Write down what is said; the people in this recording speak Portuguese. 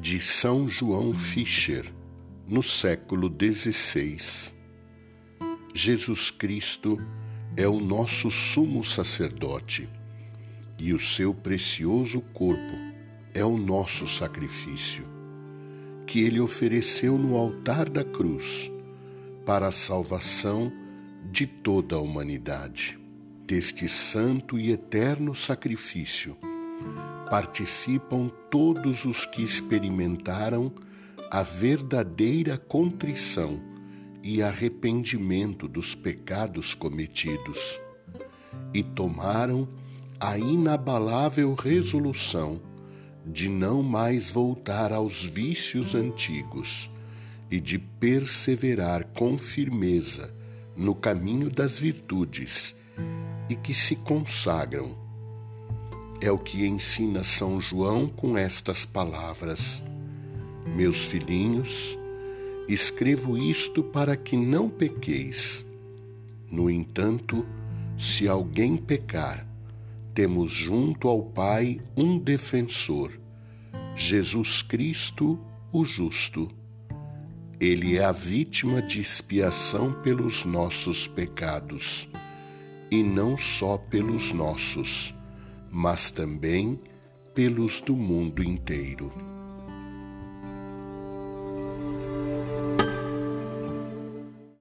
de São João Fischer, no século XVI. Jesus Cristo é o nosso sumo sacerdote e o seu precioso corpo é o nosso sacrifício, que ele ofereceu no altar da cruz para a salvação de toda a humanidade. Deste santo e eterno sacrifício participam todos os que experimentaram a verdadeira contrição e arrependimento dos pecados cometidos e tomaram a inabalável resolução de não mais voltar aos vícios antigos e de perseverar com firmeza no caminho das virtudes e que se consagram é o que ensina São João com estas palavras: Meus filhinhos, escrevo isto para que não pequeis. No entanto, se alguém pecar, temos junto ao Pai um defensor, Jesus Cristo, o justo. Ele é a vítima de expiação pelos nossos pecados, e não só pelos nossos mas também pelos do mundo inteiro.